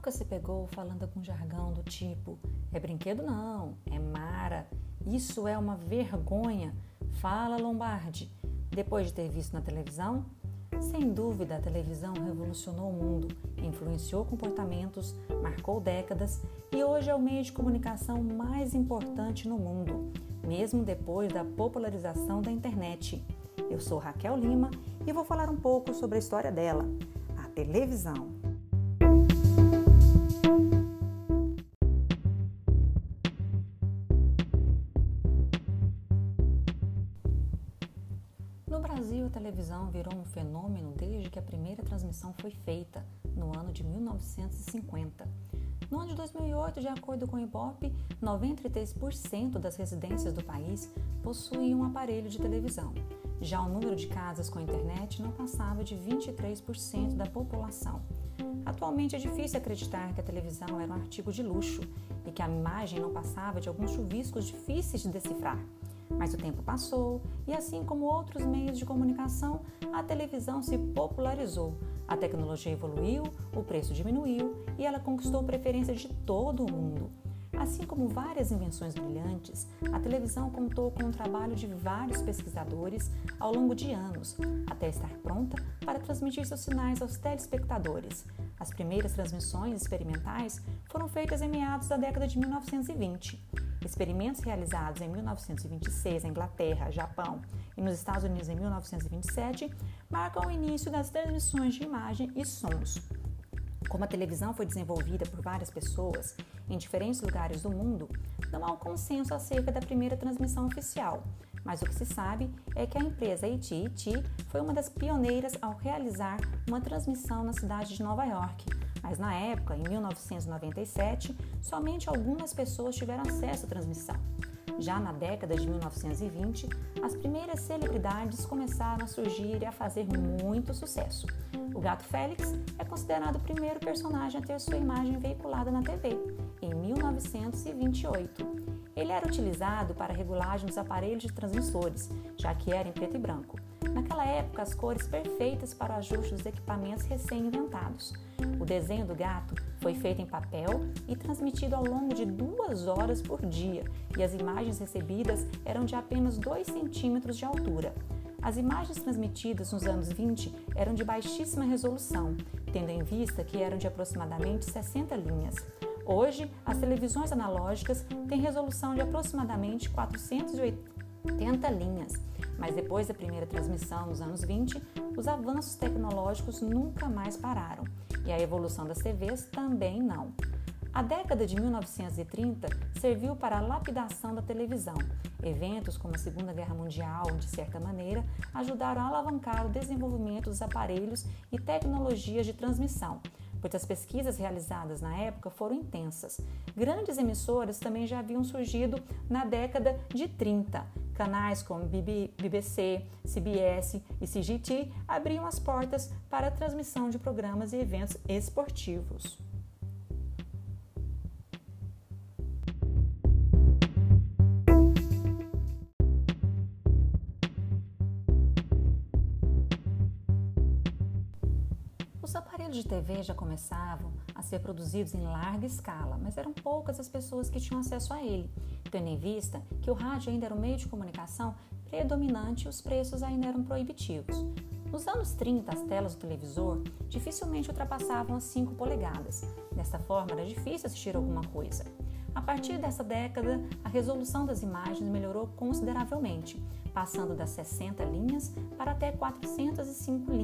nunca se pegou falando com jargão do tipo: é brinquedo não, é Mara, isso é uma vergonha, fala Lombardi, depois de ter visto na televisão? Sem dúvida, a televisão revolucionou o mundo, influenciou comportamentos, marcou décadas e hoje é o meio de comunicação mais importante no mundo, mesmo depois da popularização da internet. Eu sou Raquel Lima e vou falar um pouco sobre a história dela, a televisão. Televisão virou um fenômeno desde que a primeira transmissão foi feita, no ano de 1950. No ano de 2008, de acordo com o Ibope, 93% das residências do país possuíam um aparelho de televisão. Já o número de casas com internet não passava de 23% da população. Atualmente é difícil acreditar que a televisão era um artigo de luxo e que a imagem não passava de alguns chuviscos difíceis de decifrar. Mas o tempo passou e, assim como outros meios de comunicação, a televisão se popularizou. A tecnologia evoluiu, o preço diminuiu e ela conquistou preferência de todo o mundo. Assim como várias invenções brilhantes, a televisão contou com o trabalho de vários pesquisadores ao longo de anos, até estar pronta para transmitir seus sinais aos telespectadores. As primeiras transmissões experimentais foram feitas em meados da década de 1920. Experimentos realizados em 1926 na Inglaterra, Japão e nos Estados Unidos em 1927 marcam o início das transmissões de imagem e sons. Como a televisão foi desenvolvida por várias pessoas em diferentes lugares do mundo, não há um consenso acerca da primeira transmissão oficial, mas o que se sabe é que a empresa AT&T foi uma das pioneiras ao realizar uma transmissão na cidade de Nova York, mas na época, em 1997, somente algumas pessoas tiveram acesso à transmissão. Já na década de 1920, as primeiras celebridades começaram a surgir e a fazer muito sucesso. O gato Félix é considerado o primeiro personagem a ter sua imagem veiculada na TV, em 1928. Ele era utilizado para regulagem dos aparelhos de transmissores, já que era em preto e branco. Naquela época, as cores perfeitas para o ajuste dos equipamentos recém-inventados. O desenho do gato foi feito em papel e transmitido ao longo de duas horas por dia, e as imagens recebidas eram de apenas 2 centímetros de altura. As imagens transmitidas nos anos 20 eram de baixíssima resolução, tendo em vista que eram de aproximadamente 60 linhas. Hoje, as televisões analógicas têm resolução de aproximadamente 480 linhas, mas depois da primeira transmissão nos anos 20, os avanços tecnológicos nunca mais pararam e a evolução das TVs também não. A década de 1930 serviu para a lapidação da televisão. Eventos como a Segunda Guerra Mundial, de certa maneira, ajudaram a alavancar o desenvolvimento dos aparelhos e tecnologias de transmissão, pois as pesquisas realizadas na época foram intensas. Grandes emissoras também já haviam surgido na década de 30. Canais como BBC, CBS e CGT abriam as portas para a transmissão de programas e eventos esportivos. Aparelhos de TV já começavam a ser produzidos em larga escala, mas eram poucas as pessoas que tinham acesso a ele, tendo em vista que o rádio ainda era o meio de comunicação predominante e os preços ainda eram proibitivos. Nos anos 30, as telas do televisor dificilmente ultrapassavam as 5 polegadas. Desta forma, era difícil assistir alguma coisa. A partir dessa década, a resolução das imagens melhorou consideravelmente, passando das 60 linhas para até 405 linhas.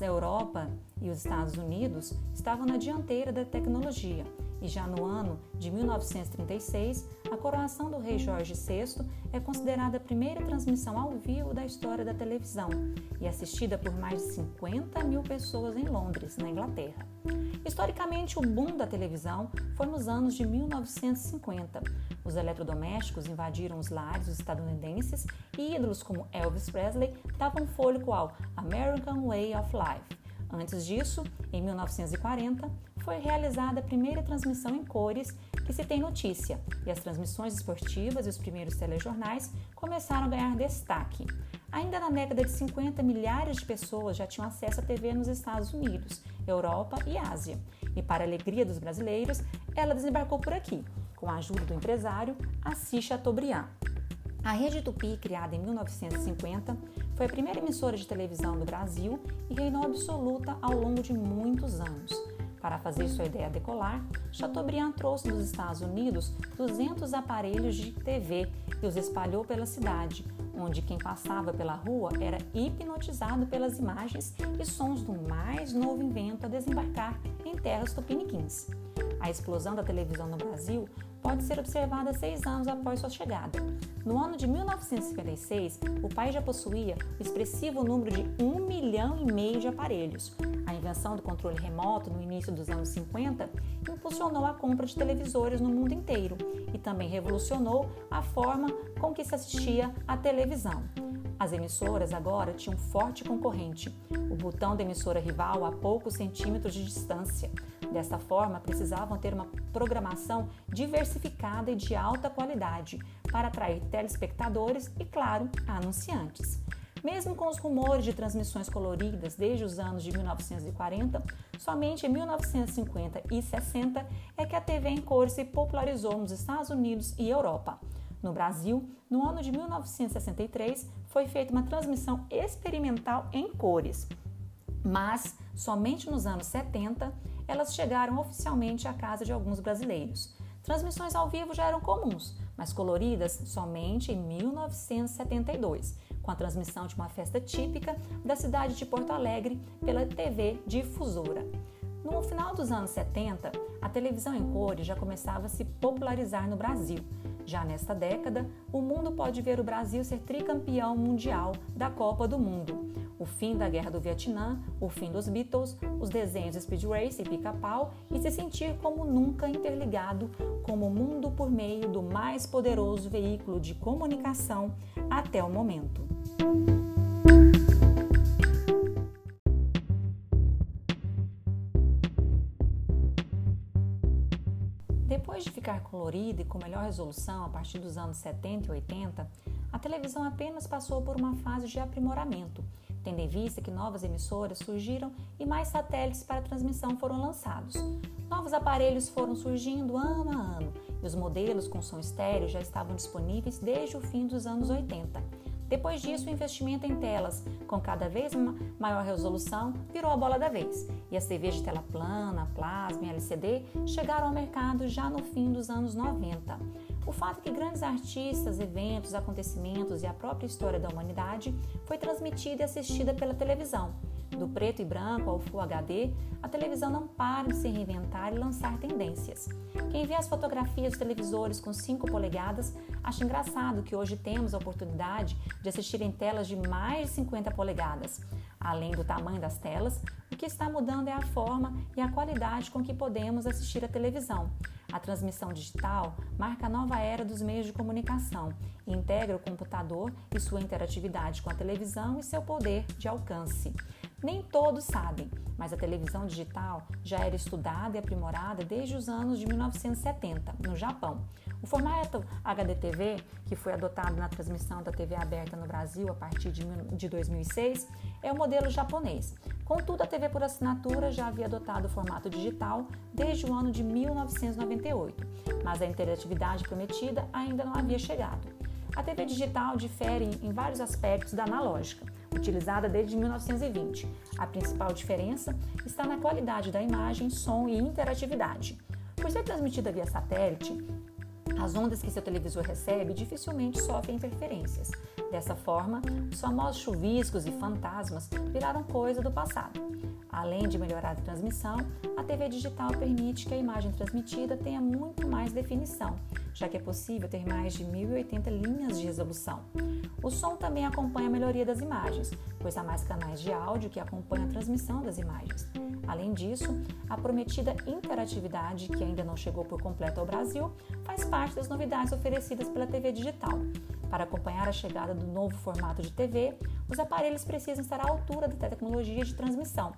A Europa e os Estados Unidos estavam na dianteira da tecnologia, e já no ano de 1936, a coroação do rei Jorge VI é considerada a primeira transmissão ao vivo da história da televisão e assistida por mais de 50 mil pessoas em Londres, na Inglaterra. Historicamente, o boom da televisão foi nos anos de 1950. Os eletrodomésticos invadiram os lares estadunidenses e ídolos como Elvis Presley davam fôlego ao American Way of Life. Antes disso, em 1940, foi realizada a primeira transmissão em cores que se tem notícia, e as transmissões esportivas e os primeiros telejornais começaram a ganhar destaque. Ainda na década de 50, milhares de pessoas já tinham acesso à TV nos Estados Unidos, Europa e Ásia. E para alegria dos brasileiros, ela desembarcou por aqui, com a ajuda do empresário Assis Chateaubriand. A Rede Tupi, criada em 1950, foi a primeira emissora de televisão do Brasil e reinou absoluta ao longo de muitos anos. Para fazer sua ideia decolar, Chateaubriand trouxe dos Estados Unidos 200 aparelhos de TV e os espalhou pela cidade, onde quem passava pela rua era hipnotizado pelas imagens e sons do mais novo invento a desembarcar em terras tupiniquins. A explosão da televisão no Brasil pode ser observada seis anos após sua chegada. No ano de 1956, o país já possuía o expressivo número de um milhão e meio de aparelhos. Invenção do controle remoto no início dos anos 50 impulsionou a compra de televisores no mundo inteiro e também revolucionou a forma com que se assistia à televisão. As emissoras agora tinham forte concorrente, o botão da emissora rival a poucos centímetros de distância. Dessa forma, precisavam ter uma programação diversificada e de alta qualidade para atrair telespectadores e, claro, anunciantes. Mesmo com os rumores de transmissões coloridas desde os anos de 1940, somente em 1950 e 60 é que a TV em cores se popularizou nos Estados Unidos e Europa. No Brasil, no ano de 1963, foi feita uma transmissão experimental em cores, mas somente nos anos 70 elas chegaram oficialmente à casa de alguns brasileiros. Transmissões ao vivo já eram comuns, mas coloridas somente em 1972, com a transmissão de uma festa típica da cidade de Porto Alegre pela TV Difusora. No final dos anos 70, a televisão em cores já começava a se popularizar no Brasil. Já nesta década, o mundo pode ver o Brasil ser tricampeão mundial da Copa do Mundo o fim da Guerra do Vietnã, o fim dos Beatles, os desenhos Speed Race e Pica-Pau e se sentir como nunca interligado com o mundo por meio do mais poderoso veículo de comunicação até o momento. Depois de ficar colorida e com melhor resolução a partir dos anos 70 e 80, a televisão apenas passou por uma fase de aprimoramento tendo em vista que novas emissoras surgiram e mais satélites para transmissão foram lançados. Novos aparelhos foram surgindo ano a ano e os modelos com som estéreo já estavam disponíveis desde o fim dos anos 80. Depois disso, o investimento em telas com cada vez maior resolução virou a bola da vez, e as TVs de tela plana, plasma e LCD chegaram ao mercado já no fim dos anos 90. O fato que grandes artistas, eventos, acontecimentos e a própria história da humanidade foi transmitida e assistida pela televisão. Do preto e branco ao Full HD, a televisão não para de se reinventar e lançar tendências. Quem vê as fotografias dos televisores com 5 polegadas acha engraçado que hoje temos a oportunidade de assistir em telas de mais de 50 polegadas. Além do tamanho das telas, o que está mudando é a forma e a qualidade com que podemos assistir a televisão. A transmissão digital marca a nova era dos meios de comunicação e integra o computador e sua interatividade com a televisão e seu poder de alcance. Nem todos sabem, mas a televisão digital já era estudada e aprimorada desde os anos de 1970, no Japão. O formato HDTV, que foi adotado na transmissão da TV aberta no Brasil a partir de 2006, é o modelo japonês. Contudo, a TV por assinatura já havia adotado o formato digital desde o ano de 1998, mas a interatividade prometida ainda não havia chegado. A TV digital difere em vários aspectos da analógica, utilizada desde 1920. A principal diferença está na qualidade da imagem, som e interatividade. Por ser transmitida via satélite, as ondas que seu televisor recebe dificilmente sofrem interferências. Dessa forma, os famosos chuviscos e fantasmas viraram coisa do passado. Além de melhorar a transmissão, a TV digital permite que a imagem transmitida tenha muito mais definição, já que é possível ter mais de 1080 linhas de resolução. O som também acompanha a melhoria das imagens, pois há mais canais de áudio que acompanham a transmissão das imagens. Além disso, a prometida interatividade, que ainda não chegou por completo ao Brasil, faz parte das novidades oferecidas pela TV digital. Para acompanhar a chegada do novo formato de TV, os aparelhos precisam estar à altura da tecnologia de transmissão.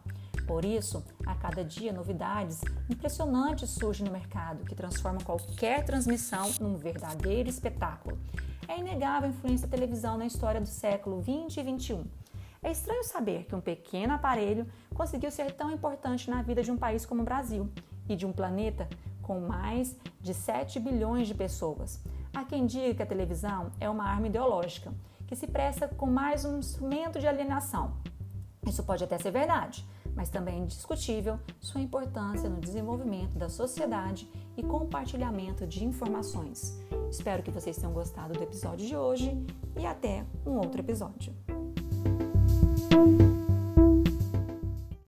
Por isso, a cada dia novidades impressionantes surgem no mercado que transformam qualquer transmissão num verdadeiro espetáculo. É inegável a influência da televisão na história do século 20 e 21. É estranho saber que um pequeno aparelho conseguiu ser tão importante na vida de um país como o Brasil e de um planeta com mais de 7 bilhões de pessoas. Há quem diga que a televisão é uma arma ideológica, que se presta com mais um instrumento de alienação. Isso pode até ser verdade, mas também é indiscutível sua importância no desenvolvimento da sociedade e compartilhamento de informações. Espero que vocês tenham gostado do episódio de hoje e até um outro episódio.